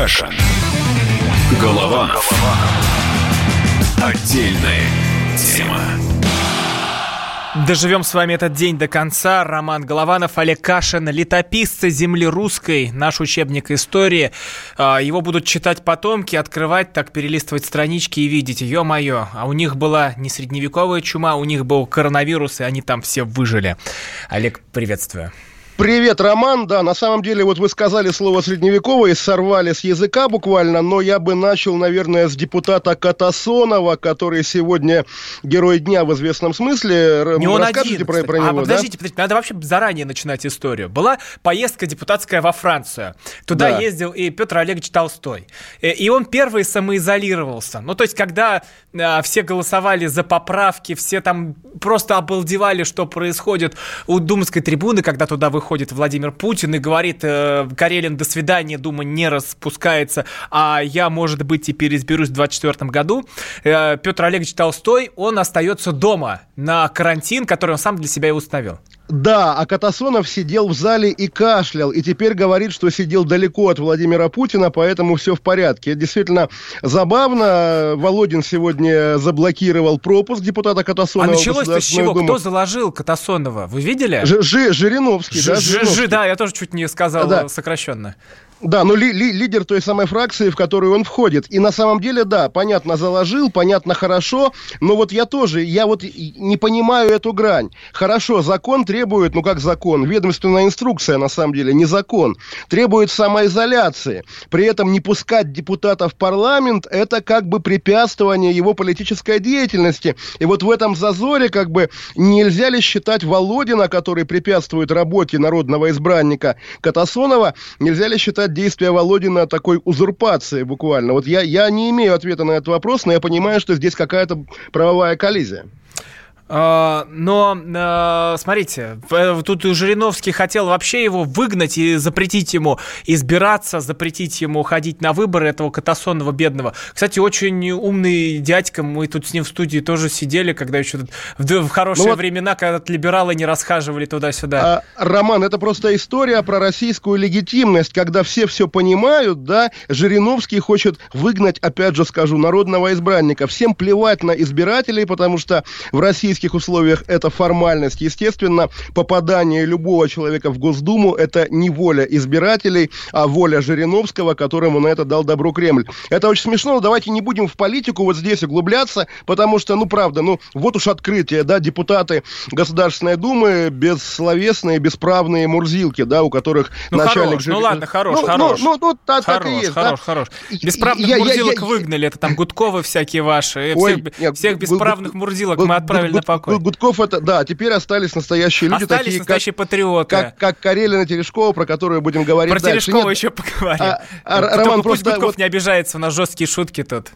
Кашин. Голованов. Отдельная тема. Доживем с вами этот день до конца. Роман Голованов, Олег Кашин, летописцы земли русской, наш учебник истории. А, его будут читать потомки, открывать, так перелистывать странички и видеть, ё-моё, а у них была не средневековая чума, у них был коронавирус, и они там все выжили. Олег, приветствую. Привет, Роман. Да, на самом деле, вот вы сказали слово средневековое, сорвали с языка буквально, но я бы начал, наверное, с депутата Катасонова, который сегодня герой дня в известном смысле. Не он один, про, про а, него, подождите, да? подождите, надо вообще заранее начинать историю. Была поездка депутатская во Францию. Туда да. ездил и Петр Олегович Толстой. Э, и он первый самоизолировался. Ну, то есть, когда а, все голосовали за поправки, все там просто обалдевали, что происходит у Думской трибуны, когда туда выходит выходит Владимир Путин и говорит, э, Карелин, до свидания, Дума не распускается, а я, может быть, теперь изберусь в 2024 году. Э, Петр Олегович Толстой, он остается дома на карантин, который он сам для себя и установил. Да, а Катасонов сидел в зале и кашлял, и теперь говорит, что сидел далеко от Владимира Путина, поэтому все в порядке. Это действительно забавно. Володин сегодня заблокировал пропуск депутата Катасонова. А началось-то с чего? Думу. Кто заложил Катасонова? Вы видели? Ж, Ж, Жириновский, Ж, да? Жириновский. да, я тоже чуть не сказал да. сокращенно. Да, но ли, ли, лидер той самой фракции, в которую он входит. И на самом деле, да, понятно, заложил, понятно, хорошо, но вот я тоже, я вот не понимаю эту грань. Хорошо, закон требует, ну как закон, ведомственная инструкция, на самом деле, не закон, требует самоизоляции. При этом не пускать депутата в парламент, это как бы препятствование его политической деятельности. И вот в этом зазоре, как бы, нельзя ли считать Володина, который препятствует работе народного избранника Катасонова, нельзя ли считать действия Володина такой узурпации буквально? Вот я, я не имею ответа на этот вопрос, но я понимаю, что здесь какая-то правовая коллизия. А, но, а, смотрите, тут Жириновский хотел вообще его выгнать и запретить ему избираться, запретить ему ходить на выборы этого катасонного бедного. Кстати, очень умный дядька, мы тут с ним в студии тоже сидели, когда еще в, хорошие ну вот, времена, когда либералы не расхаживали туда-сюда. А, Роман, это просто история про российскую легитимность, когда все все понимают, да, Жириновский хочет выгнать, опять же скажу, народного избранника. Всем плевать на избирателей, потому что в России российских условиях это формальность. Естественно, попадание любого человека в Госдуму – это не воля избирателей, а воля Жириновского, которому на это дал добро Кремль. Это очень смешно, но давайте не будем в политику вот здесь углубляться, потому что, ну, правда, ну, вот уж открытие, да, депутаты Государственной Думы бессловесные, бесправные мурзилки, да, у которых ну, начальник... Хорош, жюри... Ну, ладно, хорош, ну, хорош. Ну, ну, ну так, хорош, так и есть, хорош, да? хорош. Бесправных я, мурзилок я, я, выгнали, это там Гудковы всякие ваши, Ой, всех, нет, всех бесправных мурзилок мы отправили на покой. Гудков это, да, теперь остались настоящие люди. Остались такие, настоящие как, патриоты. Как, как Карелина Терешкова, про которую будем говорить Про дальше. Терешкова Нет, еще поговорим. А, а, Роман, просто, Гудков вот... не обижается, у нас жесткие шутки тут.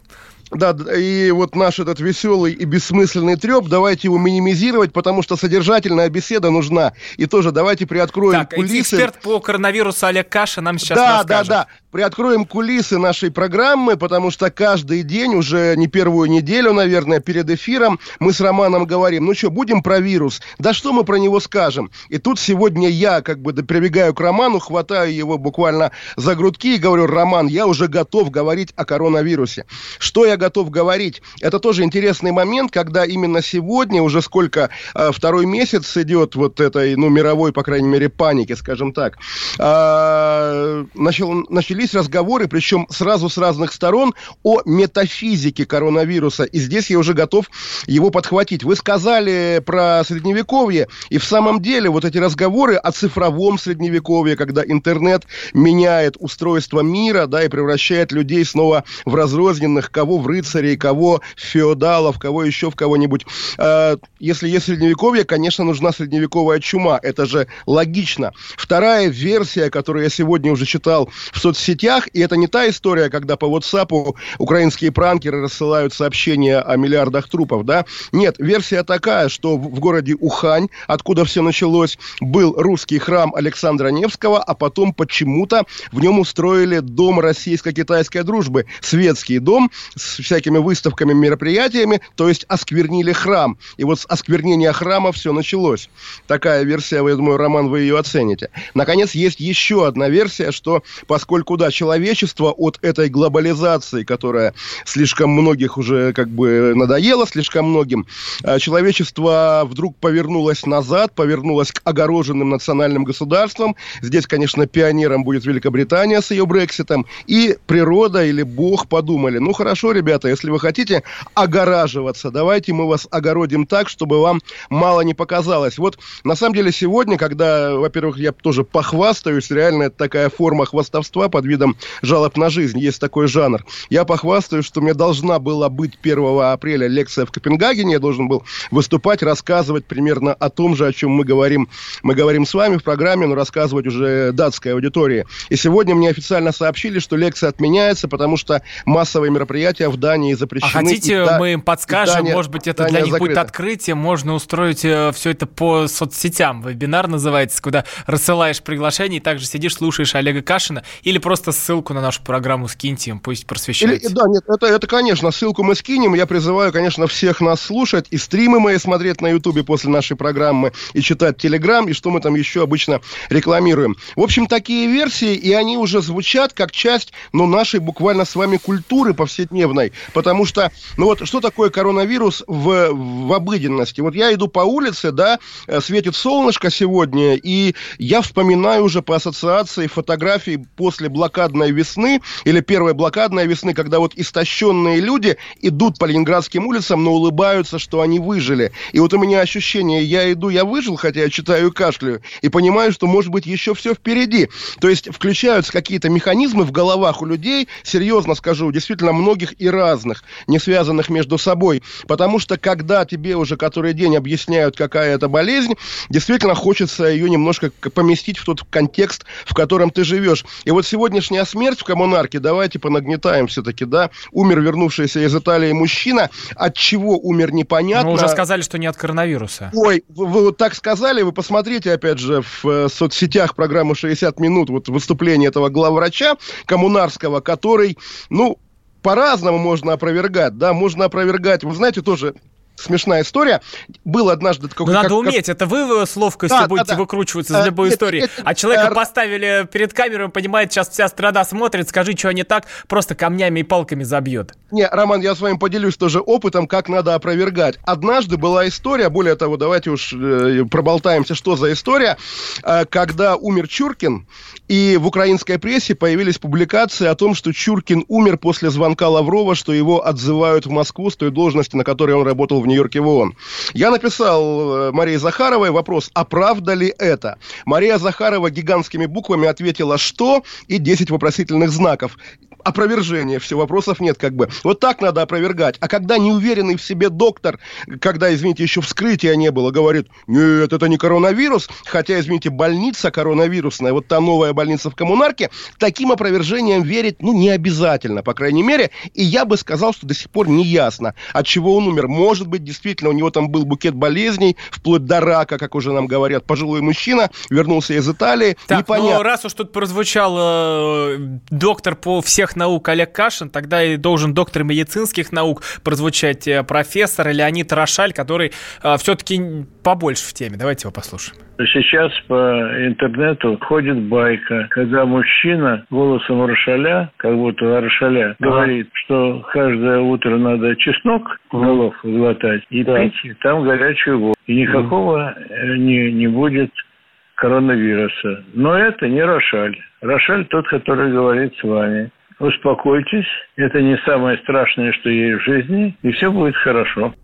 Да, и вот наш этот веселый и бессмысленный треп, давайте его минимизировать, потому что содержательная беседа нужна. И тоже давайте приоткроем так, кулисы. эксперт по коронавирусу Олег Каша нам сейчас да, расскажет. Да, да, приоткроем кулисы нашей программы, потому что каждый день, уже не первую неделю, наверное, перед эфиром, мы с Романом говорим, ну что, будем про вирус? Да что мы про него скажем? И тут сегодня я как бы прибегаю к Роману, хватаю его буквально за грудки и говорю, Роман, я уже готов говорить о коронавирусе. Что я готов говорить. Это тоже интересный момент, когда именно сегодня, уже сколько, э, второй месяц идет вот этой, ну, мировой, по крайней мере, паники, скажем так, э, начал, начались разговоры, причем сразу с разных сторон, о метафизике коронавируса. И здесь я уже готов его подхватить. Вы сказали про средневековье, и в самом деле вот эти разговоры о цифровом средневековье, когда интернет меняет устройство мира, да, и превращает людей снова в разрозненных, кого в рыцарей, кого феодалов, кого еще в кого-нибудь. Э, если есть средневековье, конечно, нужна средневековая чума. Это же логично. Вторая версия, которую я сегодня уже читал в соцсетях, и это не та история, когда по WhatsApp украинские пранкеры рассылают сообщения о миллиардах трупов, да? Нет, версия такая, что в городе Ухань, откуда все началось, был русский храм Александра Невского, а потом почему-то в нем устроили дом российско-китайской дружбы. Светский дом с с всякими выставками, мероприятиями, то есть осквернили храм. И вот с осквернения храма все началось. Такая версия, я думаю, Роман, вы ее оцените. Наконец, есть еще одна версия, что поскольку, да, человечество от этой глобализации, которая слишком многих уже как бы надоела, слишком многим, а, человечество вдруг повернулось назад, повернулось к огороженным национальным государствам. Здесь, конечно, пионером будет Великобритания с ее Брекситом. И природа или Бог подумали, ну хорошо, ребята, если вы хотите огораживаться, давайте мы вас огородим так, чтобы вам мало не показалось. Вот на самом деле сегодня, когда, во-первых, я тоже похвастаюсь, реально это такая форма хвастовства под видом жалоб на жизнь, есть такой жанр. Я похвастаюсь, что мне должна была быть 1 апреля лекция в Копенгагене, я должен был выступать, рассказывать примерно о том же, о чем мы говорим, мы говорим с вами в программе, но рассказывать уже датской аудитории. И сегодня мне официально сообщили, что лекция отменяется, потому что массовые мероприятия в Дании запрещены. А хотите, да, мы им подскажем, Дания, может быть, это для них закрыта. будет открытие, можно устроить э, все это по соцсетям. Вебинар называется, куда рассылаешь приглашение и также сидишь, слушаешь Олега Кашина, или просто ссылку на нашу программу скиньте им, пусть просвещают. Или, да, нет, это, это, конечно, ссылку мы скинем. Я призываю, конечно, всех нас слушать и стримы мои смотреть на Ютубе после нашей программы, и читать Телеграм, и что мы там еще обычно рекламируем. В общем, такие версии, и они уже звучат как часть, ну, нашей буквально с вами культуры повседневной. Потому что, ну вот, что такое коронавирус в, в обыденности? Вот я иду по улице, да, э, светит солнышко сегодня, и я вспоминаю уже по ассоциации фотографий после блокадной весны, или первой блокадной весны, когда вот истощенные люди идут по ленинградским улицам, но улыбаются, что они выжили. И вот у меня ощущение, я иду, я выжил, хотя я читаю и кашляю, и понимаю, что, может быть, еще все впереди. То есть включаются какие-то механизмы в головах у людей, серьезно скажу, действительно многих и разных, не связанных между собой. Потому что, когда тебе уже который день объясняют, какая это болезнь, действительно хочется ее немножко поместить в тот контекст, в котором ты живешь. И вот сегодняшняя смерть в коммунарке, давайте понагнетаем все-таки, да, умер вернувшийся из Италии мужчина, от чего умер непонятно. Ну, уже сказали, что не от коронавируса. Ой, вы, вы вот так сказали, вы посмотрите, опять же, в э, соцсетях программы «60 минут», вот выступление этого главврача коммунарского, который, ну, по-разному можно опровергать, да, можно опровергать, вы знаете, тоже смешная история. Был однажды... Как, надо как, уметь, как... это вы с ловкостью да, будете да, да. выкручиваться из а, любой нет, истории. Нет, а человека а... поставили перед камерой, понимает, сейчас вся страна смотрит, скажи, что не так, просто камнями и палками забьет. Не, Роман, я с вами поделюсь тоже опытом, как надо опровергать. Однажды была история, более того, давайте уж э, проболтаемся, что за история, э, когда умер Чуркин, и в украинской прессе появились публикации о том, что Чуркин умер после звонка Лаврова, что его отзывают в Москву с той должности, на которой он работал в Нью-Йорке в ООН. Я написал э, Марии Захаровой вопрос, а ли это? Мария Захарова гигантскими буквами ответила «что?» и 10 вопросительных знаков опровержение, все, вопросов нет как бы. Вот так надо опровергать. А когда неуверенный в себе доктор, когда, извините, еще вскрытия не было, говорит, нет, это не коронавирус, хотя, извините, больница коронавирусная, вот та новая больница в коммунарке, таким опровержением верить, ну, не обязательно, по крайней мере. И я бы сказал, что до сих пор не ясно, от чего он умер. Может быть, действительно, у него там был букет болезней, вплоть до рака, как уже нам говорят, пожилой мужчина, вернулся из Италии. Так, Непонятно. ну, раз уж тут прозвучал э, доктор по всех наук Олег Кашин, тогда и должен доктор медицинских наук прозвучать э, профессор Леонид Рошаль, который э, все-таки побольше в теме. Давайте его послушаем. Сейчас по интернету ходит байка, когда мужчина голосом Рошаля, как будто Рошаля, ага. говорит, что каждое утро надо чеснок голов глотать и да. пить, и там горячую воду. И никакого mm. не, не будет коронавируса. Но это не Рошаль. Рошаль тот, который говорит с вами успокойтесь, это не самое страшное, что есть в жизни, и все будет хорошо.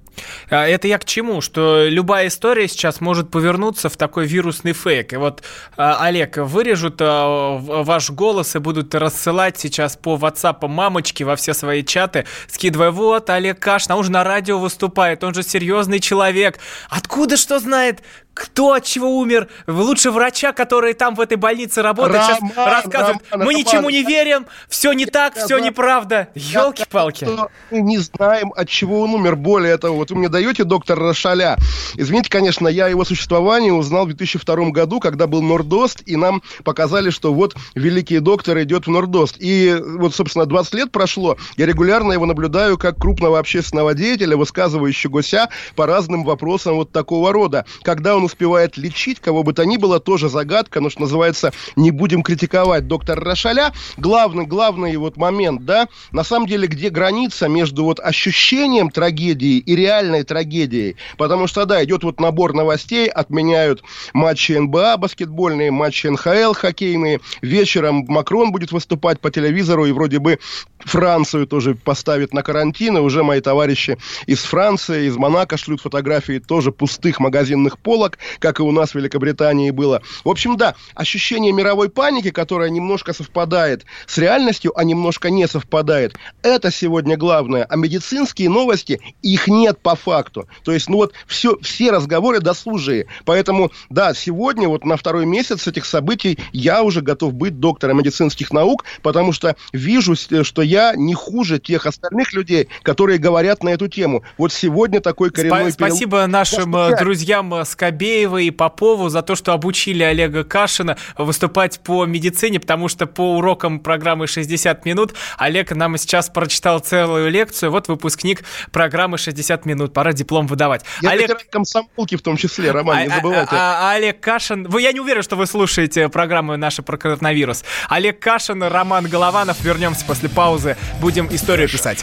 А, это я к чему? Что любая история сейчас может повернуться в такой вирусный фейк. И вот, а, Олег, вырежут а, ваш голос и будут рассылать сейчас по WhatsApp мамочки во все свои чаты, скидывая, вот, Олег Кашин, он же на радио выступает, он же серьезный человек. Откуда что знает? Кто от чего умер, лучше врача, которые там в этой больнице работают, Роман, сейчас рассказывают, Роман, мы Роман, ничему не верим, все не так, все неправда. Елки-палки. Мы не знаем, от чего он умер. Более того, вот вы мне даете доктора Рошаля. Извините, конечно, я его существование узнал в 2002 году, когда был Нордост, и нам показали, что вот великий доктор идет в Нордост. И вот, собственно, 20 лет прошло, я регулярно его наблюдаю как крупного общественного деятеля, высказывающего себя по разным вопросам вот такого рода. Когда он успевает лечить кого бы то ни было, тоже загадка, но что называется, не будем критиковать доктора Рошаля. Главный, главный вот момент, да, на самом деле, где граница между вот ощущением трагедии и реальной трагедией, потому что, да, идет вот набор новостей, отменяют матчи НБА баскетбольные, матчи НХЛ хоккейные, вечером Макрон будет выступать по телевизору и вроде бы Францию тоже поставит на карантин, и уже мои товарищи из Франции, из Монако шлют фотографии тоже пустых магазинных полок, как и у нас в Великобритании было. В общем, да, ощущение мировой паники, которая немножко совпадает с реальностью, а немножко не совпадает, это сегодня главное. А медицинские новости, их нет по факту. То есть, ну вот, все, все разговоры досужие. Поэтому, да, сегодня, вот на второй месяц этих событий, я уже готов быть доктором медицинских наук, потому что вижу, что я не хуже тех остальных людей, которые говорят на эту тему. Вот сегодня такой коренной... Спа- спасибо нашим да, друзьям Скобеева и Попову за то, что обучили Олега Кашина выступать по медицине, потому что по урокам программы «60 минут» Олег нам сейчас прочитал целую лекцию. Вот выпускник программы «60 минут». Пора диплом выдавать. Я Олег... комсомолки в том числе, Роман, а, не забывайте. А, а, а Олег Кашин... Вы, я не уверен, что вы слушаете программу наши про коронавирус. Олег Кашин, Роман Голованов. Вернемся после паузы паузы будем историю писать.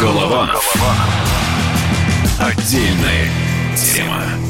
Голованов. Отдельная тема.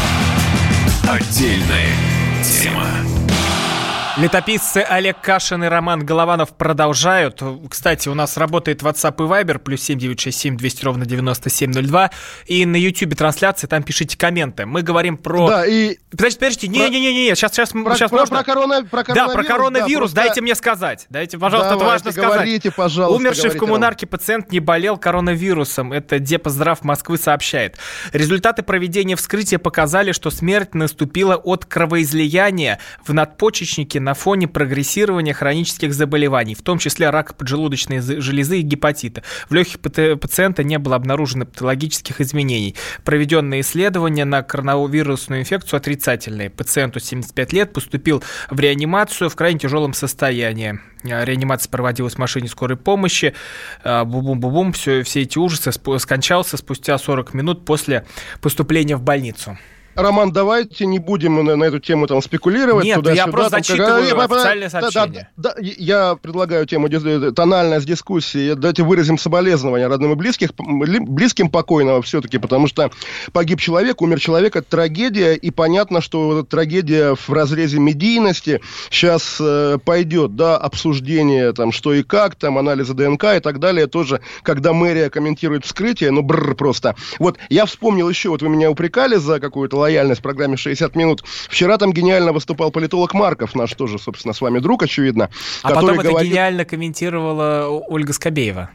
Отдельная тема. Летописцы Олег Кашин и Роман Голованов продолжают. Кстати, у нас работает WhatsApp и Viber, плюс 7967 200 ровно 9702. И на YouTube трансляции, там пишите комменты. Мы говорим про... Да, и... Подождите, подождите, не-не-не, сейчас, сейчас, про, сейчас про, можно... Про, корона, про коронавирус. Да, про коронавирус, да, дайте мне сказать. Дайте, пожалуйста, Давайте, это важно говорите, сказать. пожалуйста. Умерший говорите, в коммунарке Ром. пациент не болел коронавирусом. Это Депоздрав Москвы сообщает. Результаты проведения вскрытия показали, что смерть наступила от кровоизлияния в надпочечнике на фоне прогрессирования хронических заболеваний, в том числе рака поджелудочной железы и гепатита. В легких пациента не было обнаружено патологических изменений. Проведенные исследования на коронавирусную инфекцию отрицательные. Пациенту 75 лет поступил в реанимацию в крайне тяжелом состоянии. Реанимация проводилась в машине скорой помощи. А, бум-бум-бум-бум. Все, все эти ужасы скончался спустя 40 минут после поступления в больницу. Роман, давайте не будем на, на эту тему там спекулировать. Нет, туда, я сюда, просто зачитываю как... официальное сообщение. Да, да, да, я предлагаю тему тональность дискуссии. Давайте выразим соболезнования родным и близких, близким покойного все-таки, потому что погиб человек, умер человек, это трагедия, и понятно, что трагедия в разрезе медийности сейчас э, пойдет, да, обсуждение там что и как, там анализы ДНК и так далее, тоже, когда мэрия комментирует вскрытие, ну, бррр просто. Вот я вспомнил еще, вот вы меня упрекали за какую-то лояльность программе «60 минут». Вчера там гениально выступал политолог Марков, наш тоже, собственно, с вами друг, очевидно. А потом это гениально комментировала Ольга Скобеева.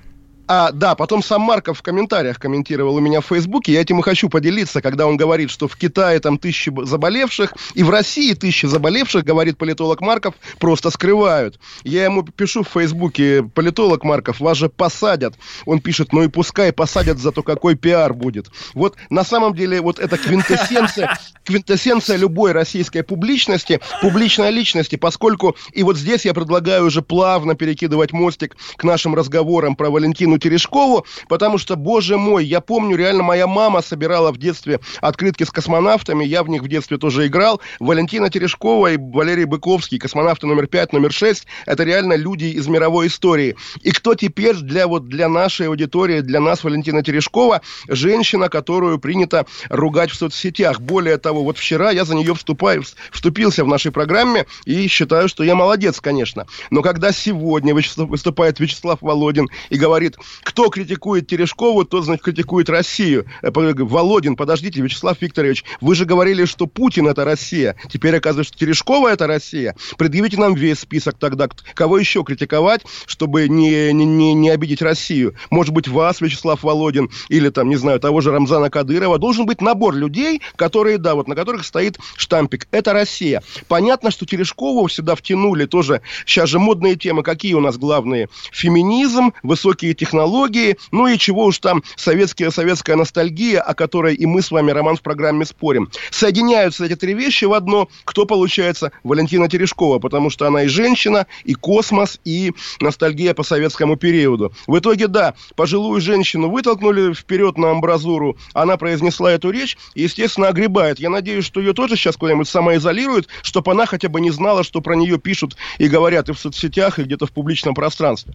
А, да, потом сам Марков в комментариях комментировал у меня в Фейсбуке. Я этим и хочу поделиться, когда он говорит, что в Китае там тысячи заболевших, и в России тысячи заболевших, говорит политолог Марков, просто скрывают. Я ему пишу в Фейсбуке, политолог Марков, вас же посадят. Он пишет, ну и пускай посадят, зато какой пиар будет. Вот на самом деле вот это квинтэссенция, квинтэссенция любой российской публичности, публичной личности, поскольку, и вот здесь я предлагаю уже плавно перекидывать мостик к нашим разговорам про Валентину Галину Терешкову, потому что, боже мой, я помню, реально моя мама собирала в детстве открытки с космонавтами, я в них в детстве тоже играл. Валентина Терешкова и Валерий Быковский, космонавты номер 5, номер 6, это реально люди из мировой истории. И кто теперь для, вот, для нашей аудитории, для нас, Валентина Терешкова, женщина, которую принято ругать в соцсетях. Более того, вот вчера я за нее вступаю, вступился в нашей программе и считаю, что я молодец, конечно. Но когда сегодня выступает Вячеслав Володин и говорит, кто критикует Терешкову, тот, значит, критикует Россию. Э, Володин, подождите, Вячеслав Викторович, вы же говорили, что Путин это Россия. Теперь оказывается, что Терешкова это Россия. Предъявите нам весь список тогда, кого еще критиковать, чтобы не, не, не обидеть Россию. Может быть, вас, Вячеслав Володин, или там, не знаю, того же Рамзана Кадырова. Должен быть набор людей, которые, да, вот на которых стоит штампик. Это Россия. Понятно, что Терешкову всегда втянули тоже. Сейчас же модные темы. Какие у нас главные? Феминизм, высокие технологии технологии, ну и чего уж там советская, советская ностальгия, о которой и мы с вами, Роман, в программе спорим. Соединяются эти три вещи в одно. Кто получается? Валентина Терешкова, потому что она и женщина, и космос, и ностальгия по советскому периоду. В итоге, да, пожилую женщину вытолкнули вперед на амбразуру, она произнесла эту речь и, естественно, огребает. Я надеюсь, что ее тоже сейчас куда-нибудь самоизолируют, чтобы она хотя бы не знала, что про нее пишут и говорят и в соцсетях, и где-то в публичном пространстве.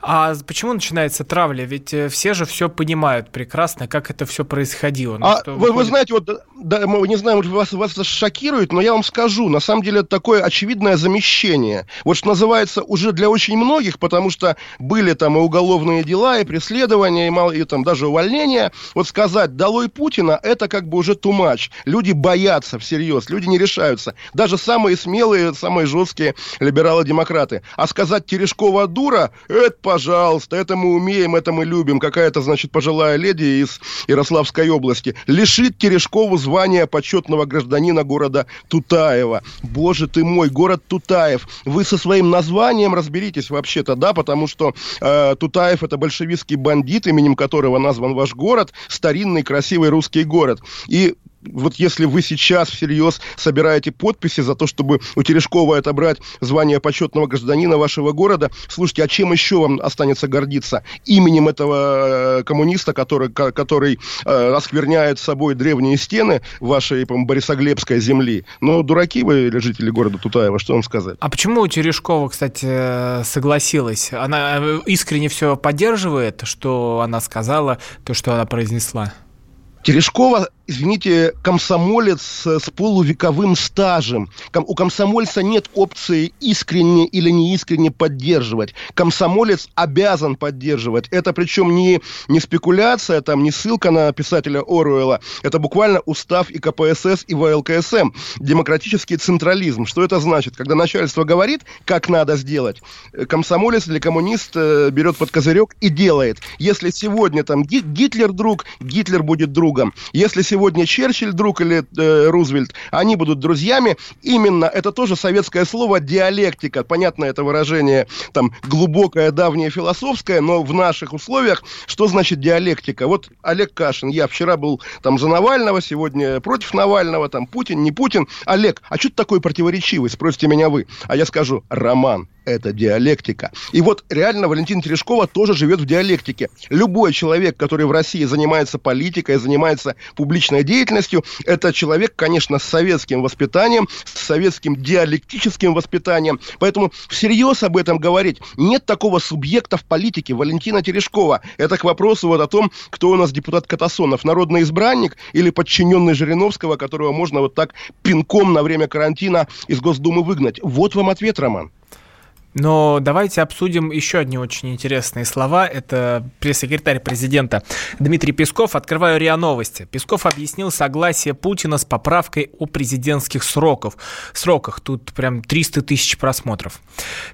А почему начинается травля? Ведь э, все же все понимают прекрасно, как это все происходило. Ну, а вы, выходит... вы знаете, вот, да, мы не знаем, вас, вас это шокирует, но я вам скажу, на самом деле это такое очевидное замещение. Вот что называется уже для очень многих, потому что были там и уголовные дела, и преследования, и, мало, и там даже увольнения. Вот сказать «долой Путина» это как бы уже much. Люди боятся всерьез, люди не решаются. Даже самые смелые, самые жесткие либералы-демократы. А сказать «Терешкова дура» это пожалуйста, это мы умеем, это мы любим. Какая-то, значит, пожилая леди из Ярославской области лишит Терешкову звания почетного гражданина города Тутаева. Боже ты мой, город Тутаев. Вы со своим названием разберитесь вообще-то, да, потому что э, Тутаев это большевистский бандит, именем которого назван ваш город, старинный красивый русский город. И вот если вы сейчас всерьез собираете подписи за то, чтобы у Терешкова отобрать звание почетного гражданина вашего города, слушайте, а чем еще вам останется гордиться? Именем этого э, коммуниста, который, который э, оскверняет собой древние стены вашей, по Борисоглебской земли. Но дураки вы, жители города Тутаева, что вам сказать? А почему Терешкова, кстати, согласилась? Она э, искренне все поддерживает, что она сказала, то, что она произнесла? Терешкова извините, комсомолец с полувековым стажем. У комсомольца нет опции искренне или неискренне поддерживать. Комсомолец обязан поддерживать. Это причем не, не спекуляция, там, не ссылка на писателя Оруэлла. Это буквально устав и КПСС, и ВЛКСМ. Демократический централизм. Что это значит? Когда начальство говорит, как надо сделать, комсомолец или коммунист э, берет под козырек и делает. Если сегодня там Гитлер друг, Гитлер будет другом. Если сегодня сегодня Черчилль друг или э, Рузвельт, они будут друзьями. Именно это тоже советское слово диалектика. Понятно это выражение там глубокое, давнее, философское, но в наших условиях что значит диалектика? Вот Олег Кашин, я вчера был там за Навального, сегодня против Навального, там Путин, не Путин. Олег, а что ты такой противоречивый? Спросите меня вы. А я скажу, роман это диалектика. И вот реально Валентина Терешкова тоже живет в диалектике. Любой человек, который в России занимается политикой, занимается публичной деятельностью, это человек, конечно, с советским воспитанием, с советским диалектическим воспитанием. Поэтому всерьез об этом говорить. Нет такого субъекта в политике. Валентина Терешкова. Это к вопросу вот о том, кто у нас депутат Катасонов. Народный избранник или подчиненный Жириновского, которого можно вот так пинком на время карантина из Госдумы выгнать. Вот вам ответ, Роман. Но давайте обсудим еще одни очень интересные слова. Это пресс-секретарь президента Дмитрий Песков. Открываю РИА Новости. Песков объяснил согласие Путина с поправкой о президентских сроков. сроках. Тут прям 300 тысяч просмотров.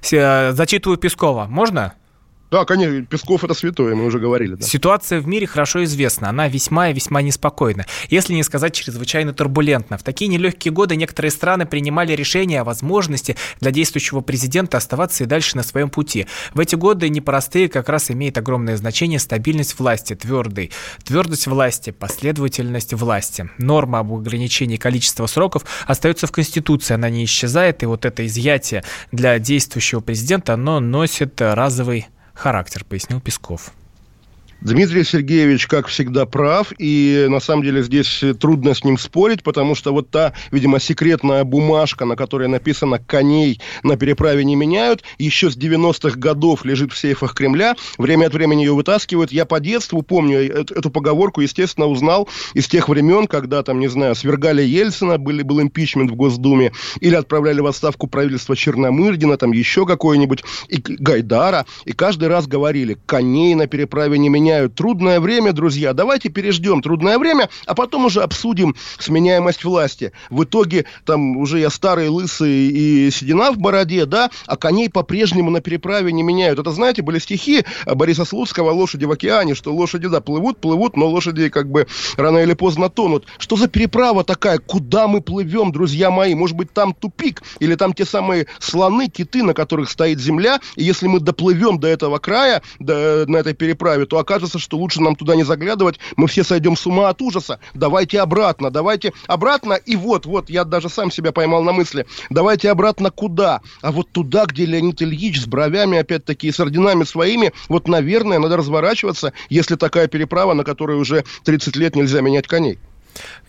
Зачитываю Пескова. Можно? Да, конечно, Песков это святое, мы уже говорили. Да. Ситуация в мире хорошо известна, она весьма и весьма неспокойна, если не сказать чрезвычайно турбулентна. В такие нелегкие годы некоторые страны принимали решение о возможности для действующего президента оставаться и дальше на своем пути. В эти годы непростые как раз имеет огромное значение стабильность власти, твердый. Твердость власти, последовательность власти. Норма об ограничении количества сроков остается в Конституции, она не исчезает, и вот это изъятие для действующего президента, оно носит разовый характер, пояснил Песков. Дмитрий Сергеевич, как всегда, прав, и на самом деле здесь трудно с ним спорить, потому что вот та, видимо, секретная бумажка, на которой написано «коней на переправе не меняют», еще с 90-х годов лежит в сейфах Кремля, время от времени ее вытаскивают. Я по детству помню эту, эту поговорку, естественно, узнал из тех времен, когда, там, не знаю, свергали Ельцина, были, был импичмент в Госдуме, или отправляли в отставку правительства Черномырдина, там еще какое-нибудь, и Гайдара, и каждый раз говорили «коней на переправе не меняют», меняют. Трудное время, друзья. Давайте переждем трудное время, а потом уже обсудим сменяемость власти. В итоге, там, уже я старый, лысый и седина в бороде, да, а коней по-прежнему на переправе не меняют. Это, знаете, были стихи Бориса Слуцкого «Лошади в океане», что лошади, да, плывут, плывут, но лошади как бы рано или поздно тонут. Что за переправа такая? Куда мы плывем, друзья мои? Может быть, там тупик? Или там те самые слоны, киты, на которых стоит земля? И если мы доплывем до этого края, до, на этой переправе, то окажется, кажется, что лучше нам туда не заглядывать, мы все сойдем с ума от ужаса. Давайте обратно, давайте обратно. И вот, вот, я даже сам себя поймал на мысли. Давайте обратно куда? А вот туда, где Леонид Ильич с бровями, опять-таки, и с орденами своими, вот, наверное, надо разворачиваться, если такая переправа, на которой уже 30 лет нельзя менять коней.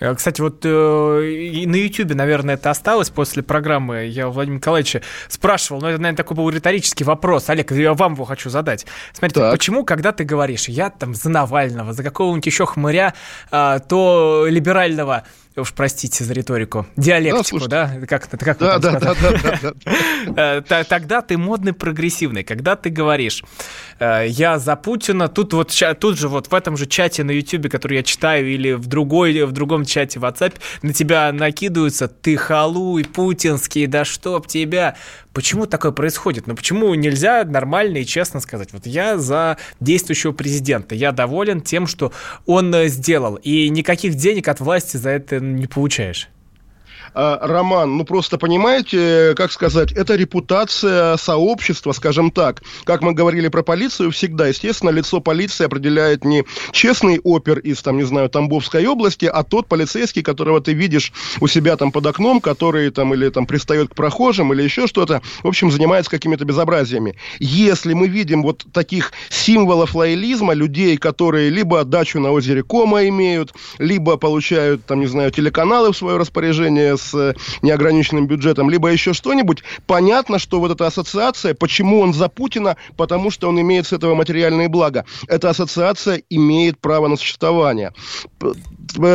Э, кстати, вот э, на YouTube, наверное, это осталось после программы. Я у Владимира Николаевича спрашивал, но это, наверное, такой был риторический вопрос. Олег, я вам его хочу задать. Смотрите, так. почему, когда ты говоришь, я там за Навального, за какого-нибудь еще хмыря, э, то либерального, уж простите за риторику, диалектику, да? да? Как? Как да, да, да, да, да, да. Тогда ты модный, прогрессивный. Когда ты говоришь, э, я за Путина, тут вот тут же вот в этом же чате на YouTube, который я читаю, или в другой, в другом чате в WhatsApp, на тебя накидываются, ты халуй, путинский, да чтоб тебя. Почему такое происходит? Ну почему нельзя нормально и честно сказать, вот я за действующего президента, я доволен тем, что он э, сделал, и никаких денег от власти за это не получаешь? А, роман, ну просто понимаете, как сказать, это репутация сообщества, скажем так. Как мы говорили про полицию всегда, естественно, лицо полиции определяет не честный опер из, там, не знаю, Тамбовской области, а тот полицейский, которого ты видишь у себя там под окном, который там или там пристает к прохожим или еще что-то, в общем, занимается какими-то безобразиями. Если мы видим вот таких символов лоялизма, людей, которые либо дачу на озере Кома имеют, либо получают, там, не знаю, телеканалы в свое распоряжение с э, неограниченным бюджетом, либо еще что-нибудь, понятно, что вот эта ассоциация, почему он за Путина, потому что он имеет с этого материальные блага. Эта ассоциация имеет право на существование.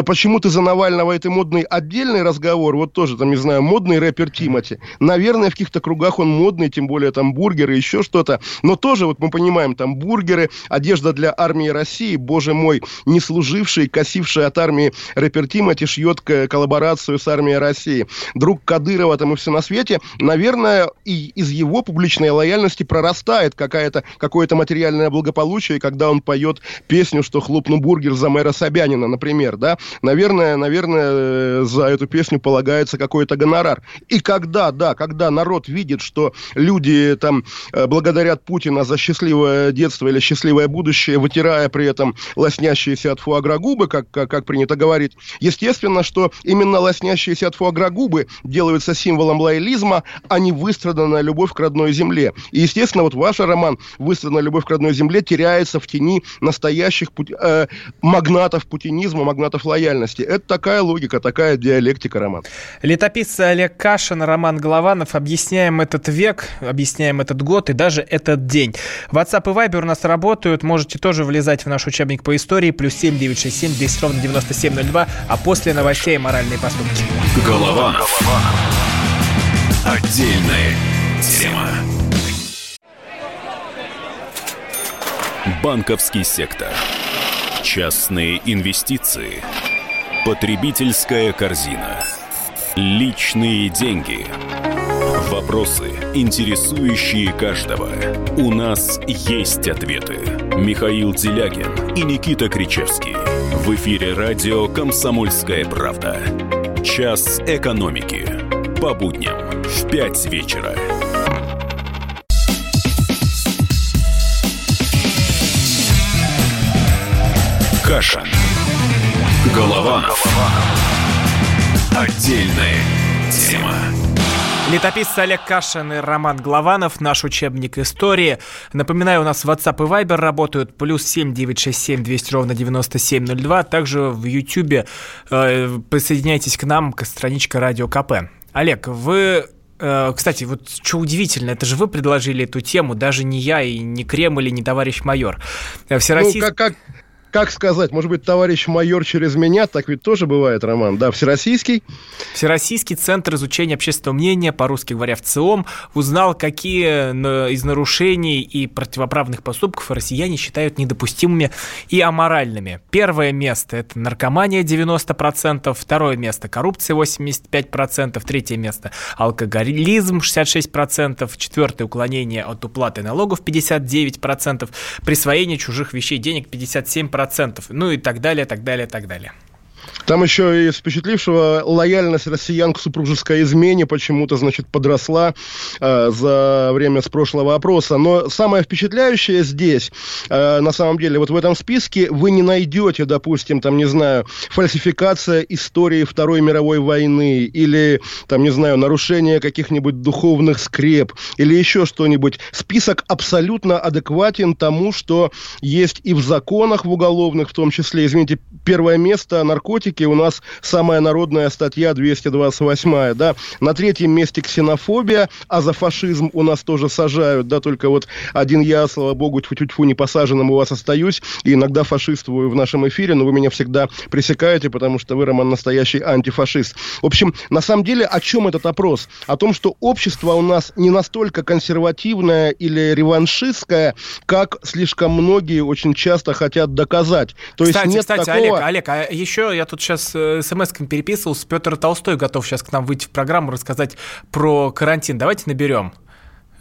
Почему ты за Навального, это модный отдельный разговор, вот тоже, там, не знаю, модный рэпер Тимати. Наверное, в каких-то кругах он модный, тем более там бургеры, еще что-то. Но тоже, вот мы понимаем, там бургеры, одежда для армии России, боже мой, не служивший, косивший от армии рэпер Тимати шьет коллаборацию с армией России России, друг Кадырова там и все на свете, наверное, и из его публичной лояльности прорастает какая-то, какое-то материальное благополучие, когда он поет песню, что хлопну бургер за мэра Собянина, например, да, наверное, наверное, э, за эту песню полагается какой-то гонорар. И когда, да, когда народ видит, что люди там э, благодарят Путина за счастливое детство или счастливое будущее, вытирая при этом лоснящиеся от фуагра губы, как, как, как принято говорить, естественно, что именно лоснящиеся от фуаграгубы делаются символом лоялизма, а не выстраданная любовь к родной земле. И, естественно, вот ваш роман «Выстраданная любовь к родной земле» теряется в тени настоящих пути, э, магнатов путинизма, магнатов лояльности. Это такая логика, такая диалектика, Роман. Летописцы Олег Кашин, Роман Голованов. Объясняем этот век, объясняем этот год и даже этот день. WhatsApp и Viber у нас работают. Можете тоже влезать в наш учебник по истории. Плюс 7 967 200 ровно 9702. А после новостей моральные поступки. Голова. Отдельная тема. Банковский сектор. Частные инвестиции. Потребительская корзина. Личные деньги. Вопросы, интересующие каждого. У нас есть ответы. Михаил Делягин и Никита Кричевский. В эфире радио «Комсомольская правда». Час экономики. По будням в 5 вечера. Каша. Голова. Отдельная тема. Летописцы Олег Кашин и Роман Главанов, наш учебник истории. Напоминаю, у нас WhatsApp и Viber работают, плюс 7 967 200 ровно 9702. Также в YouTube э, присоединяйтесь к нам, к страничке Радио КП. Олег, вы э, кстати, вот что удивительно, это же вы предложили эту тему, даже не я и не Кремль, и не товарищ майор. Э, Всероссийский... Ну, как, как, как сказать, может быть, товарищ майор через меня, так ведь тоже бывает, Роман, да, Всероссийский? Всероссийский центр изучения общественного мнения, по-русски говоря, в ЦИОМ, узнал, какие из нарушений и противоправных поступков россияне считают недопустимыми и аморальными. Первое место – это наркомания 90%, второе место – коррупция 85%, третье место – алкоголизм 66%, четвертое – уклонение от уплаты налогов 59%, присвоение чужих вещей денег 57%, процентов, ну и так далее, так далее, так далее. Там еще и впечатлившего лояльность россиян к супружеской измене почему-то, значит, подросла э, за время с прошлого опроса. Но самое впечатляющее здесь, э, на самом деле, вот в этом списке вы не найдете, допустим, там, не знаю, фальсификация истории Второй мировой войны или, там, не знаю, нарушение каких-нибудь духовных скреп или еще что-нибудь. Список абсолютно адекватен тому, что есть и в законах в уголовных, в том числе, извините, первое место наркотики наркотики у нас самая народная статья 228, да. На третьем месте ксенофобия, а за фашизм у нас тоже сажают, да, только вот один я, слава богу, тьфу-тьфу, не посаженным у вас остаюсь, и иногда фашиствую в нашем эфире, но вы меня всегда пресекаете, потому что вы, Роман, настоящий антифашист. В общем, на самом деле, о чем этот опрос? О том, что общество у нас не настолько консервативное или реваншистское, как слишком многие очень часто хотят доказать. То кстати, есть нет кстати, такого... Олег, Олег, а еще я тут сейчас э, смс-ками переписывался, Петр Толстой готов сейчас к нам выйти в программу, рассказать про карантин. Давайте наберем.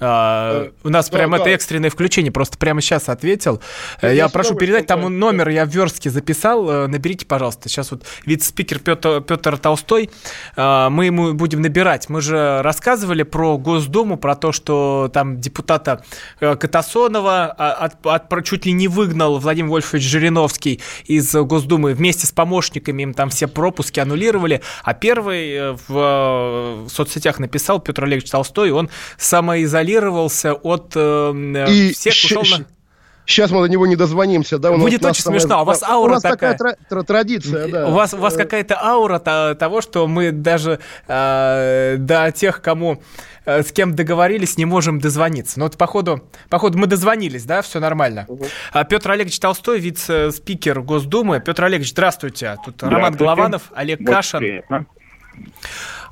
А, у нас да, прям да. это экстренное включение, просто прямо сейчас ответил. Я, я прошу передать, там номер я в верстке записал, э, наберите, пожалуйста. Сейчас вот вице-спикер Петр, Петр Толстой, а, мы ему будем набирать. Мы же рассказывали про Госдуму, про то, что там депутата э, Катасонова от, от, чуть ли не выгнал Владимир Вольфович Жириновский из Госдумы вместе с помощниками, им там все пропуски аннулировали, а первый э, в соцсетях написал Петр Олегович Толстой, он самоизолировался изолировался от э, и всех, ушел на... Сейчас мы до него не дозвонимся, да? У Будет очень самая... смешно. А у вас аура у нас такая. такая тра- традиция, да. У вас, у вас какая-то аура того, что мы даже э, до тех, кому э, с кем договорились, не можем дозвониться. Но вот походу, походу мы дозвонились, да, все нормально. Угу. А Петр Олегович Толстой, вице-спикер Госдумы. Петр Олегович, здравствуйте. Тут здравствуйте. Роман Голованов, Олег Кашин. Приятно.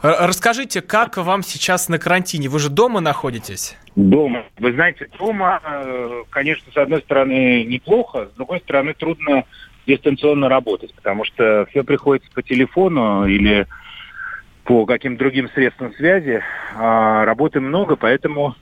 Расскажите, как вам сейчас на карантине? Вы же дома находитесь? Дома. Вы знаете, дома, э, конечно, с одной стороны неплохо, с другой стороны трудно дистанционно работать, потому что все приходится по телефону или по каким-то другим средствам связи. А работы много, поэтому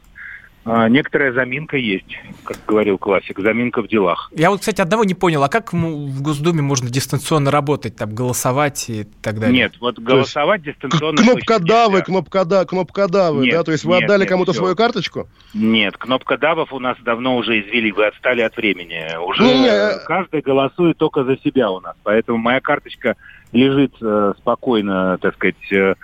некоторая заминка есть, как говорил классик, заминка в делах. Я вот, кстати, одного не понял, а как в Госдуме можно дистанционно работать, там, голосовать и так далее? Нет, вот голосовать есть, дистанционно... Кнопкодавы, кнопкода, кнопкодавы, нет, да? То есть вы нет, отдали кому-то свою карточку? Нет, кнопкодавов у нас давно уже извели, вы отстали от времени. Уже не, не, э, каждый голосует только за себя у нас, поэтому моя карточка лежит э, спокойно, так сказать, э,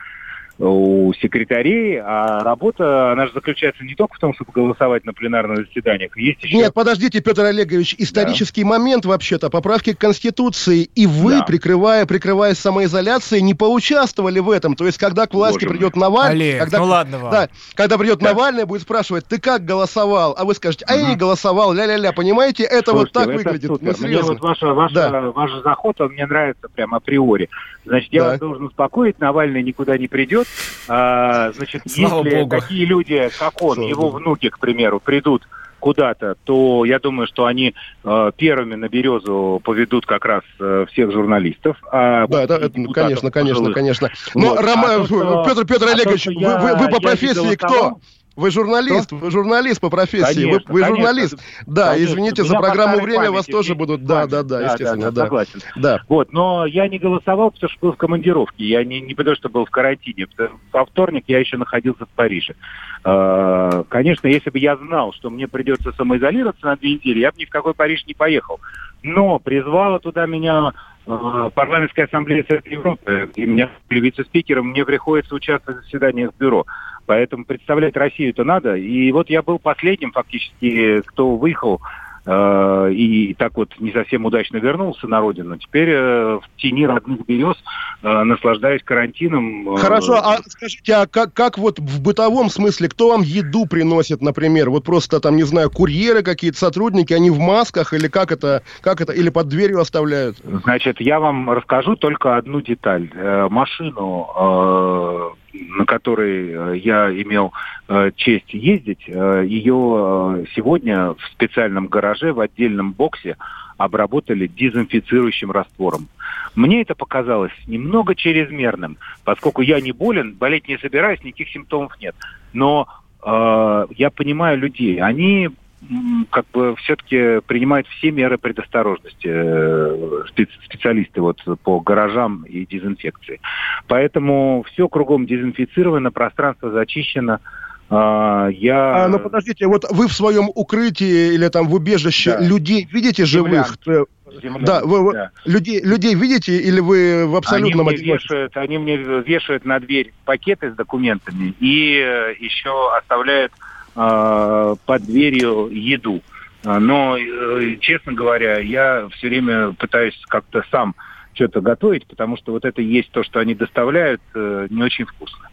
у секретарей, а работа, она же заключается не только в том, чтобы голосовать на пленарных заседаниях. Есть еще... Нет, подождите, Петр Олегович, исторический да. момент вообще-то, поправки к Конституции, и вы, да. прикрывая, прикрывая самоизоляцией, не поучаствовали в этом. То есть, когда к власти Боже придет Навальный... Олег, когда, ну ладно вам. Да, когда придет да. Навальный, будет спрашивать, ты как голосовал? А вы скажете, а я не голосовал, ля-ля-ля, понимаете? Это Слушайте, вот так это выглядит. Супер. Ну, мне вот ваша, ваша, да. ваш заход, он мне нравится прямо априори. Значит, я да. вас должен успокоить, Навальный никуда не придет. А, значит, Слава если Богу. такие люди, как он, Слава его Богу. внуки, к примеру, придут куда-то, то я думаю, что они э, первыми на березу поведут как раз э, всех журналистов. А да, это, это конечно, конечно, конечно. Но, вот. Рома, а то, Петр, Петр а Олегович, то, вы, вы, вы по профессии кто? Вы журналист, Что? вы журналист по профессии, конечно, вы, вы журналист. Конечно, да, конечно. извините, за программу «Время» вас тоже будут, да, да, да, естественно, да. да. Согласен. Да. Вот, но я не голосовал, потому что был в командировке, я не, не потому что был в карантине. Во вторник я еще находился в Париже. А, конечно, если бы я знал, что мне придется самоизолироваться на две недели, я бы ни в какой Париж не поехал. Но призвала туда меня а, парламентская ассамблея Совета Европы, и меня вице-спикером, мне приходится участвовать в заседаниях бюро. Поэтому представлять Россию-то надо. И вот я был последним фактически, кто выехал и так вот не совсем удачно вернулся на родину. Теперь э, в тени родных берез э, наслаждаюсь карантином. Хорошо, а скажите, а как, как вот в бытовом смысле, кто вам еду приносит, например? Вот просто там, не знаю, курьеры какие-то, сотрудники, они в масках или как это, как это, или под дверью оставляют? Значит, я вам расскажу только одну деталь. Машину на которой э, я имел э, честь ездить, э, ее сегодня в специальном гараже, в отдельном боксе обработали дезинфицирующим раствором. Мне это показалось немного чрезмерным, поскольку я не болен, болеть не собираюсь, никаких симптомов нет. Но я понимаю людей, они как бы все-таки принимают все меры предосторожности э, специалисты вот по гаражам и дезинфекции. Поэтому все кругом дезинфицировано, пространство зачищено. А, я... А, ну подождите, вот вы в своем укрытии или там в убежище да. людей видите живых? Землян, да, вы, да. Людей, людей видите или вы в абсолютном они мне, вешают, они мне вешают на дверь пакеты с документами и э, еще оставляют под дверью еду. А, но, э, честно говоря, я все время пытаюсь как-то сам что-то готовить, потому что вот это есть то, что они доставляют, э, не очень вкусно.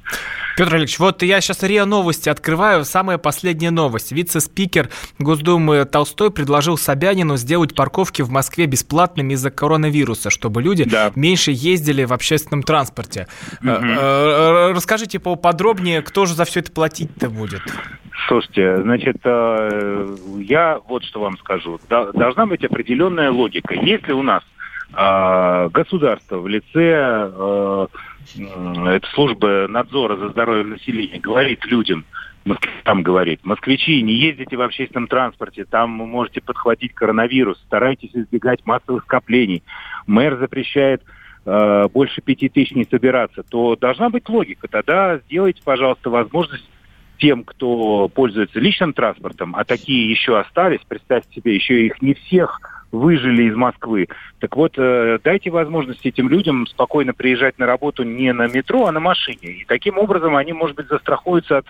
Петр Алексеевич, вот я сейчас РИА Новости открываю. Самая последняя новость. Вице-спикер Госдумы Толстой предложил Собянину сделать парковки в Москве бесплатными из-за коронавируса, чтобы люди да. меньше ездили в общественном транспорте. Угу. Расскажите поподробнее, кто же за все это платить-то будет? Слушайте, значит, э, я вот что вам скажу. Должна быть определенная логика. Если у нас э, государство в лице э, этой службы надзора за здоровьем населения говорит людям, там говорит, москвичи, не ездите в общественном транспорте, там вы можете подхватить коронавирус, старайтесь избегать массовых скоплений. Мэр запрещает больше пяти тысяч не собираться, то должна быть логика. Тогда сделайте, пожалуйста, возможность тем, кто пользуется личным транспортом, а такие еще остались, представьте себе, еще их не всех выжили из Москвы. Так вот, э, дайте возможность этим людям спокойно приезжать на работу не на метро, а на машине. И таким образом они, может быть, застрахуются от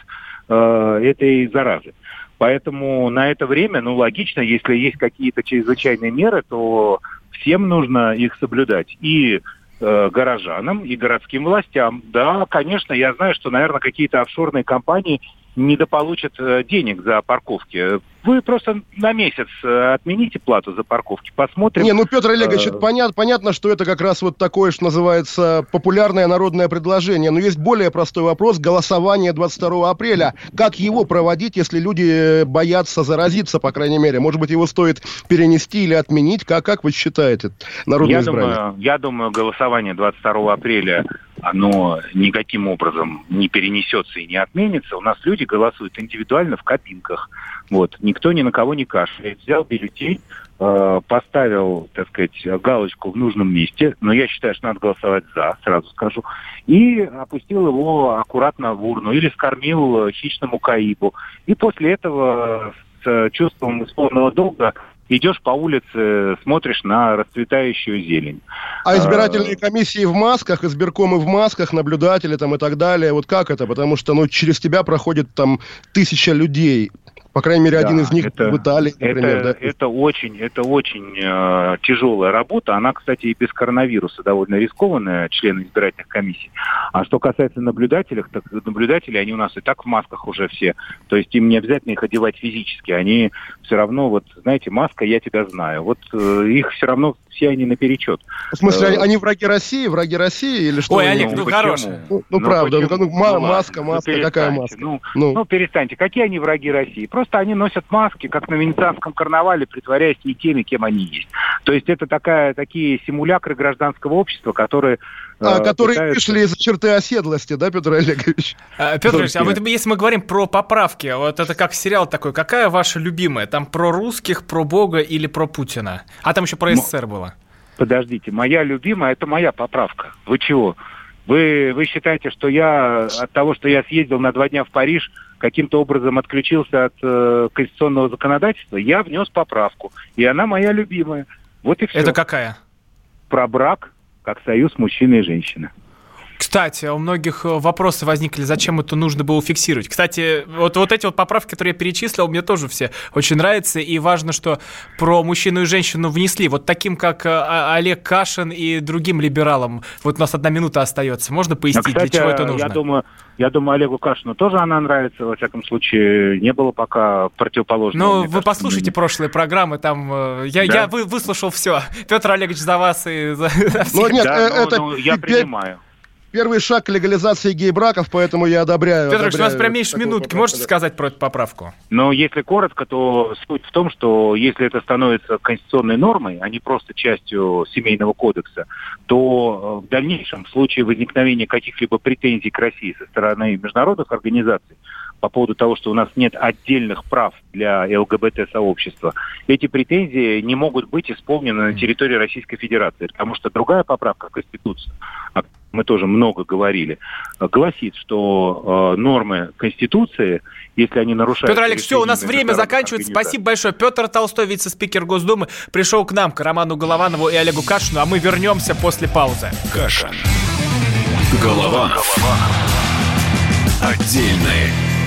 э, этой заразы. Поэтому на это время, ну, логично, если есть какие-то чрезвычайные меры, то всем нужно их соблюдать. И э, горожанам и городским властям. Да, конечно, я знаю, что, наверное, какие-то офшорные компании недополучат э, денег за парковки. Вы просто на месяц э, отмените плату за парковки, посмотрим. Не, ну, Петр Олегович, это понят, понятно, что это как раз вот такое, что называется, популярное народное предложение. Но есть более простой вопрос. Голосование 22 апреля. Как его проводить, если люди боятся заразиться, по крайней мере? Может быть, его стоит перенести или отменить? Как, как вы считаете, народное я Думаю, я думаю, голосование 22 апреля оно никаким образом не перенесется и не отменится. У нас люди голосуют индивидуально в кабинках. Вот. Никто ни на кого не кашляет. Взял бюллетень, э, поставил, так сказать, галочку в нужном месте, но я считаю, что надо голосовать «за», сразу скажу, и опустил его аккуратно в урну или скормил хищному каибу. И после этого с чувством исполненного долга идешь по улице, смотришь на расцветающую зелень. А избирательные а, комиссии в масках, избиркомы в масках, наблюдатели там и так далее, вот как это? Потому что, ну, через тебя проходит там тысяча людей. По крайней мере, один из них это, в Италии, например. Это, да? это очень, это очень э, тяжелая работа. Она, кстати, и без коронавируса довольно рискованная, члены избирательных комиссий. А что касается наблюдателей, так наблюдатели, они у нас и так в масках уже все. То есть им не обязательно их одевать физически. Они все равно, вот, знаете, маска, я тебя знаю. Вот э, их все равно все они наперечет. В смысле, э, они враги России, враги России или что? Ой, они ну, хорошие. Ну, ну, ну правда, ну, ну, маска, маска, ну, какая маска? Ну, ну. ну, перестаньте, какие они враги России? Просто Просто они носят маски, как на венецианском карнавале, притворяясь не теми, кем они есть. То есть это такая, такие симулякры гражданского общества, которые а, которые пытаются... вышли из черты оседлости, да, Петр Олегович? А, Петр Олегович, а вот если мы говорим про поправки, вот это как сериал такой, какая ваша любимая? Там про русских, про Бога или про Путина? А там еще про СССР было. Подождите, моя любимая, это моя поправка. Вы чего? Вы, вы считаете, что я от того, что я съездил на два дня в Париж, каким-то образом отключился от э, конституционного законодательства? Я внес поправку, и она моя любимая. Вот и все. Это какая? Про брак как союз мужчины и женщины. Кстати, у многих э, вопросы возникли, зачем это нужно было фиксировать. Кстати, вот, вот эти вот поправки, которые я перечислил, мне тоже все очень нравятся. И важно, что про мужчину и женщину внесли. Вот таким, как э, Олег Кашин и другим либералам. Вот у нас одна минута остается. Можно пояснить, а, кстати, для чего это нужно? Я думаю, я думаю, Олегу Кашину тоже она нравится. Во всяком случае, не было пока противоположного. Ну, вы кажется, послушайте прошлые программы, там э, я, да? я вы, выслушал все. Петр Олегович за вас и за, за всех. Ну, нет, да, это... ну, я принимаю первый шаг к легализации гей-браков, поэтому я одобряю. Петр одобряю у нас прям меньше минутки. Можете сказать про эту поправку? Ну, если коротко, то суть в том, что если это становится конституционной нормой, а не просто частью семейного кодекса, то э, в дальнейшем, в случае возникновения каких-либо претензий к России со стороны международных организаций, по поводу того, что у нас нет отдельных прав для ЛГБТ-сообщества, эти претензии не могут быть исполнены на территории Российской Федерации, потому что другая поправка в Конституцию, мы тоже много говорили, гласит, что э, нормы Конституции, если они нарушают... Петр Олегович, все, у нас время заканчивается. Спасибо большое. Петр Толстой, вице-спикер Госдумы, пришел к нам, к Роману Голованову и Олегу Кашину, а мы вернемся после паузы. Кашин. Голованов. Отдельная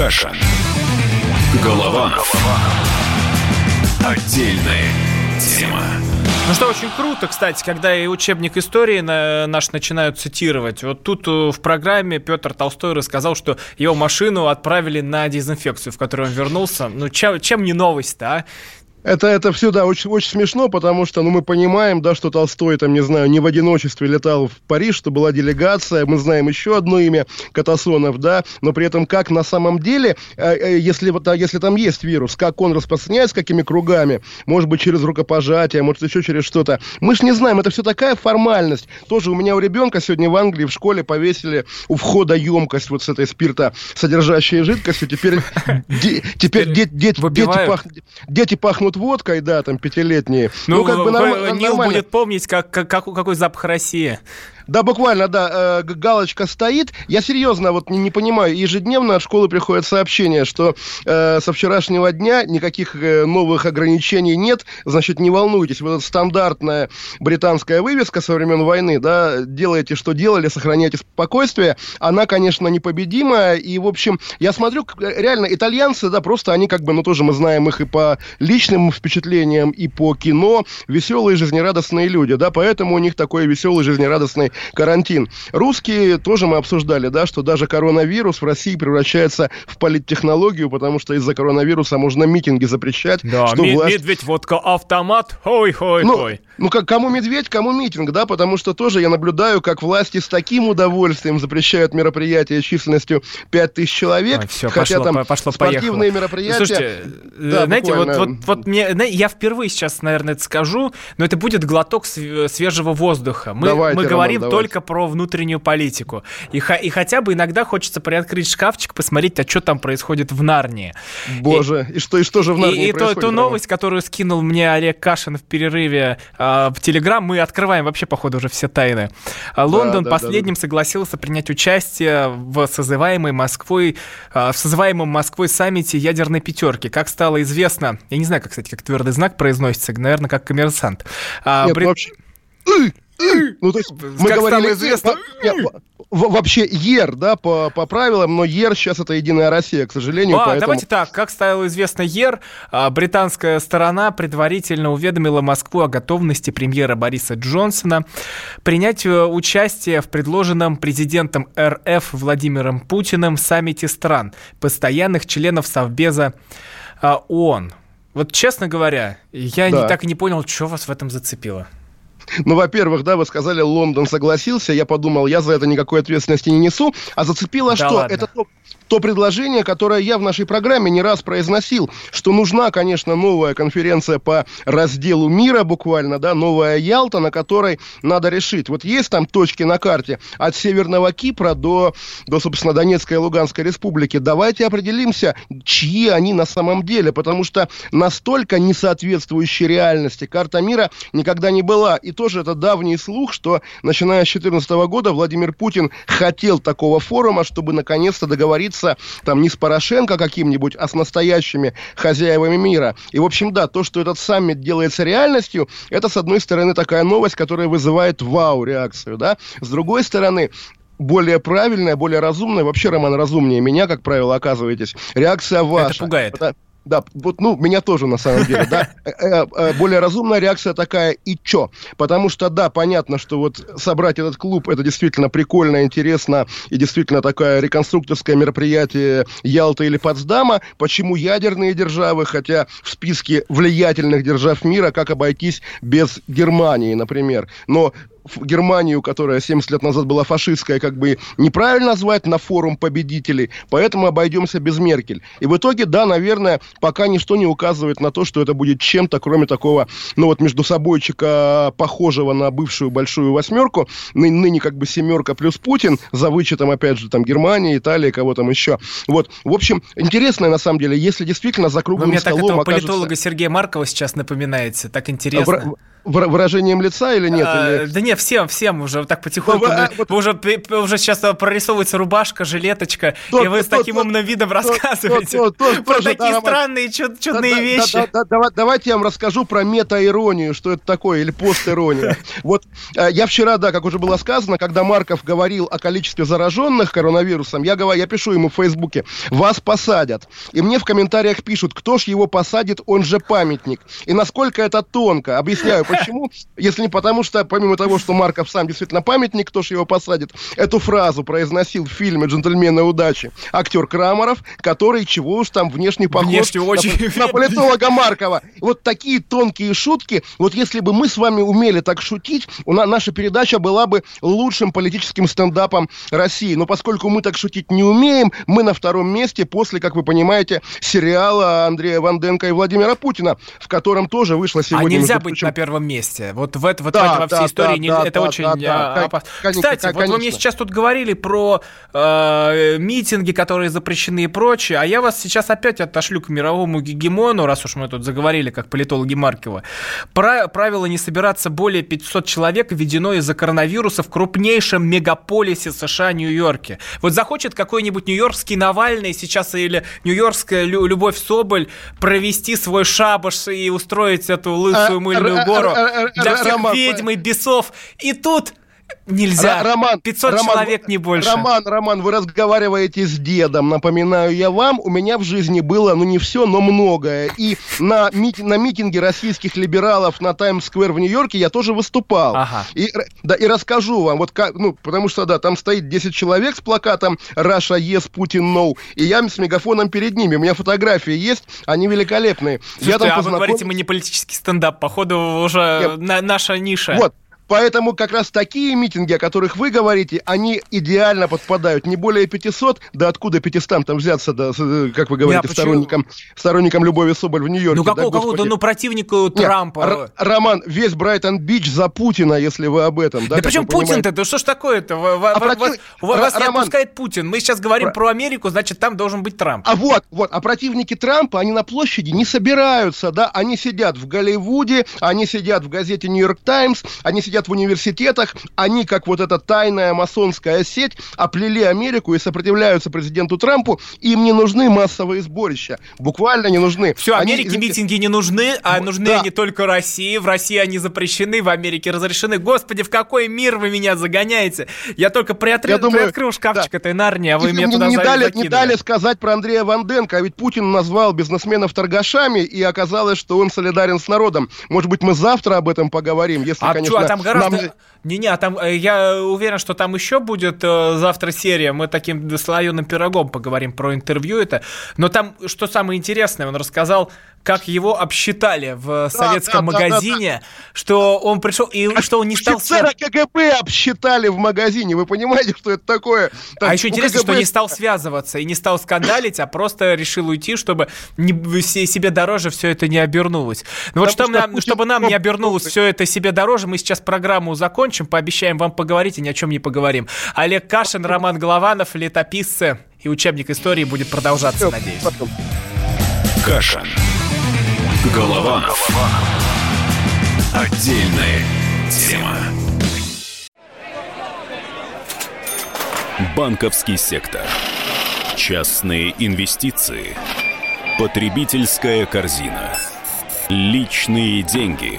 Каша. Голованов. Отдельная тема. Ну что, очень круто, кстати, когда и учебник истории на, наш начинают цитировать. Вот тут э, в программе Петр Толстой рассказал, что его машину отправили на дезинфекцию, в которую он вернулся. Ну, чем, чем не новость-то, а? Это, это все, да, очень, очень смешно, потому что, ну, мы понимаем, да, что Толстой, там, не знаю, не в одиночестве летал в Париж, что была делегация, мы знаем еще одно имя, Катасонов, да, но при этом как на самом деле, э, э, если, вот, если там есть вирус, как он распространяется, какими кругами, может быть, через рукопожатие, может, еще через что-то, мы ж не знаем, это все такая формальность. Тоже у меня у ребенка сегодня в Англии в школе повесили у входа емкость вот с этой спирта содержащей жидкостью, теперь теперь дети пахнут пьют водкой, да, там, пятилетние. Ну, ну как бы норм... Нил будет помнить, как, как, какой запах России. Да, буквально, да, э, галочка стоит. Я серьезно вот не, не понимаю, ежедневно от школы приходят сообщения, что э, со вчерашнего дня никаких э, новых ограничений нет, значит, не волнуйтесь. Вот эта стандартная британская вывеска со времен войны, да, делайте, что делали, сохраняйте спокойствие, она, конечно, непобедимая, и, в общем, я смотрю, реально, итальянцы, да, просто они как бы, ну, тоже мы знаем их и по личным впечатлениям, и по кино, веселые, жизнерадостные люди, да, поэтому у них такой веселый, жизнерадостный карантин. Русские тоже мы обсуждали, да, что даже коронавирус в России превращается в политтехнологию, потому что из-за коронавируса можно митинги запрещать. Да, что ми- власть... медведь, водка, автомат, хой-хой-хой. Ну, ну, как, кому медведь, кому митинг, да, потому что тоже я наблюдаю, как власти с таким удовольствием запрещают мероприятия численностью 5000 человек, Ой, все, хотя пошло, там пошло, спортивные поехало. мероприятия... Слушайте, да, знаете, вот, вот, вот мне, я впервые сейчас, наверное, это скажу, но это будет глоток свежего воздуха. Мы, давайте, мы говорим Роман, только про внутреннюю политику. И, и хотя бы иногда хочется приоткрыть шкафчик, посмотреть, а что там происходит в Нарнии. Боже, и, и что, и что же в Нарнии И, происходит? И ту новость, которую скинул мне Олег Кашин в перерыве а, в Телеграм, мы открываем вообще, походу, уже все тайны. А, Лондон да, да, последним да, да. согласился принять участие в созываемой Москвой, а, в созываемом Москвой саммите ядерной пятерки. Как стало известно, я не знаю, как, кстати, как твердый знак произносится, наверное, как коммерсант. Нет, Брит... вообще... Ну, то есть мы как говорили... известно... Вообще ЕР, да, по, по правилам, но ЕР сейчас это Единая Россия, к сожалению. А, поэтому... Давайте так, как стало известно ЕР, а, британская сторона предварительно уведомила Москву о готовности премьера Бориса Джонсона принять э, участие в предложенном президентом РФ Владимиром Путиным саммите стран, постоянных членов Совбеза а, ООН. Вот честно говоря, я да. не, так и не понял, что вас в этом зацепило. Ну, во-первых, да, вы сказали, Лондон согласился. Я подумал, я за это никакой ответственности не несу. А зацепило да что? Ладно. Это то, то предложение, которое я в нашей программе не раз произносил, что нужна, конечно, новая конференция по разделу мира буквально, да, новая Ялта, на которой надо решить. Вот есть там точки на карте от Северного Кипра до, до собственно, Донецкой и Луганской республики. Давайте определимся, чьи они на самом деле, потому что настолько несоответствующей реальности карта мира никогда не была. И тоже это давний слух, что начиная с 2014 года Владимир Путин хотел такого форума, чтобы наконец-то договориться договориться там не с Порошенко каким-нибудь, а с настоящими хозяевами мира. И, в общем, да, то, что этот саммит делается реальностью, это, с одной стороны, такая новость, которая вызывает вау-реакцию, да. С другой стороны, более правильная, более разумная, вообще, Роман, разумнее меня, как правило, оказываетесь, реакция ваша. Это пугает. Да, вот, ну, меня тоже, на самом деле, да. Э, э, э, более разумная реакция такая, и чё? Потому что, да, понятно, что вот собрать этот клуб, это действительно прикольно, интересно, и действительно такое реконструкторское мероприятие Ялта или Потсдама. Почему ядерные державы, хотя в списке влиятельных держав мира, как обойтись без Германии, например. Но Германию, которая 70 лет назад была фашистская, как бы неправильно назвать на форум победителей, поэтому обойдемся без Меркель. И в итоге, да, наверное, пока ничто не указывает на то, что это будет чем-то, кроме такого, ну вот между собойчика, похожего на бывшую большую восьмерку, ны- ныне как бы семерка плюс Путин, за вычетом, опять же, там Германии, Италии, кого там еще. Вот, в общем, интересное на самом деле, если действительно за круглым Вы мне столом так этого окажется... политолога Сергея Маркова сейчас напоминаете, так интересно. Выражением лица или нет? А, или... Да нет, всем, всем уже так потихоньку. Ну, вы, вот... уже, уже сейчас прорисовывается рубашка, жилеточка, тот, и вы тот, с таким тот, умным видом рассказываете тот, тот, тот, про тоже, такие да, странные, чуд, чудные да, вещи. Да, да, да, да, давайте я вам расскажу про мета-иронию, что это такое, или пост-ирония. Вот э, я вчера, да, как уже было сказано, когда Марков говорил о количестве зараженных коронавирусом, я, говорю, я пишу ему в Фейсбуке, вас посадят. И мне в комментариях пишут, кто ж его посадит, он же памятник. И насколько это тонко. Объясняю, Почему? Если не потому, что, помимо того, что Марков сам действительно памятник, кто же его посадит, эту фразу произносил в фильме «Джентльмены удачи» актер Крамаров, который, чего уж там, внешне похож внешне очень на, на политолога Маркова. Вот такие тонкие шутки, вот если бы мы с вами умели так шутить, у нас, наша передача была бы лучшим политическим стендапом России. Но поскольку мы так шутить не умеем, мы на втором месте после, как вы понимаете, сериала Андрея Ванденко и Владимира Путина, в котором тоже вышло сегодня... А нельзя быть прочим, на первом первом месте. Вот в, это, вот да, в этом во всей да, истории да, не, да, это да, очень да, да. опасно. Конечно, Кстати, конечно. вот вы мне сейчас тут говорили про э, митинги, которые запрещены и прочее, а я вас сейчас опять отошлю к мировому гегемону, раз уж мы тут заговорили, как политологи Маркова. Про, правило не собираться более 500 человек введено из-за коронавируса в крупнейшем мегаполисе США Нью-Йорке. Вот захочет какой-нибудь нью-йоркский Навальный сейчас или нью-йоркская Любовь Соболь провести свой шабаш и устроить эту лысую а, мыльную гору для всех ведьм и бесов. И тут Нельзя. Роман, 500 Роман, человек не больше. Роман, Роман, вы разговариваете с дедом. Напоминаю я вам, у меня в жизни было, ну не все, но многое. И на, мити, на митинге российских либералов на Таймс-сквер в Нью-Йорке я тоже выступал. Ага. И, да, и расскажу вам, вот как, ну, потому что, да, там стоит 10 человек с плакатом «Russia yes, Putin no», и я с мегафоном перед ними. У меня фотографии есть, они великолепные. Слушайте, я там а познаком... вы говорите, мы не политический стендап, походу уже на, наша ниша. Вот, Поэтому как раз такие митинги, о которых вы говорите, они идеально подпадают. Не более 500, да откуда 500 там взяться, да, как вы говорите, Не, сторонникам, сторонникам Любови Соболь в Нью-Йорке. Ну какого, да, какого-то, ну противнику Трампа. Р- Роман, весь Брайтон-Бич за Путина, если вы об этом. Да, да причем Путин-то, да что ж такое-то? А против... Вас, вас Роман... не отпускает Путин. Мы сейчас говорим про... про Америку, значит там должен быть Трамп. А вот, вот, а противники Трампа, они на площади не собираются, да, они сидят в Голливуде, они сидят в газете Нью-Йорк Таймс, они сидят сидят в университетах, они, как вот эта тайная масонская сеть, оплели Америку и сопротивляются президенту Трампу. Им не нужны массовые сборища. Буквально не нужны. Все, они, Америке извините, митинги не нужны, а нужны да. они только России. В России они запрещены, в Америке разрешены. Господи, в какой мир вы меня загоняете? Я только приотры... Я думаю, приоткрыл шкафчик да. этой Нарнии, а вы меня туда не дали, не дали сказать про Андрея Ванденко, а ведь Путин назвал бизнесменов торгашами, и оказалось, что он солидарен с народом. Может быть, мы завтра об этом поговорим, если, а конечно... Чё, а там гораздо... Нам... Не-не, а там, э, я уверен, что там еще будет э, завтра серия, мы таким слоеным пирогом поговорим про интервью это. Но там, что самое интересное, он рассказал как его обсчитали в да, советском да, магазине, да, да, да. что он пришел и как что он не стал... Офицера КГБ обсчитали в магазине, вы понимаете, что это такое? Так, а еще интересно, КГБ... что не стал связываться и не стал скандалить, а просто решил уйти, чтобы не, себе дороже все это не обернулось. Ну вот чтобы, нам, чтобы нам не обернулось все это себе дороже, мы сейчас программу закончим, пообещаем вам поговорить и ни о чем не поговорим. Олег Кашин, Роман Голованов, летописцы и учебник истории будет продолжаться, надеюсь. Кашин. Голованов. Отдельная тема. Банковский сектор. Частные инвестиции. Потребительская корзина. Личные деньги.